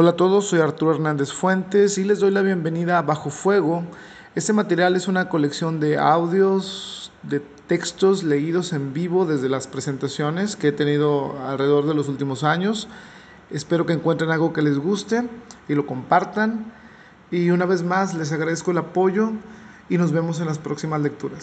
Hola a todos, soy Arturo Hernández Fuentes y les doy la bienvenida a Bajo Fuego. Este material es una colección de audios, de textos leídos en vivo desde las presentaciones que he tenido alrededor de los últimos años. Espero que encuentren algo que les guste y lo compartan. Y una vez más les agradezco el apoyo y nos vemos en las próximas lecturas.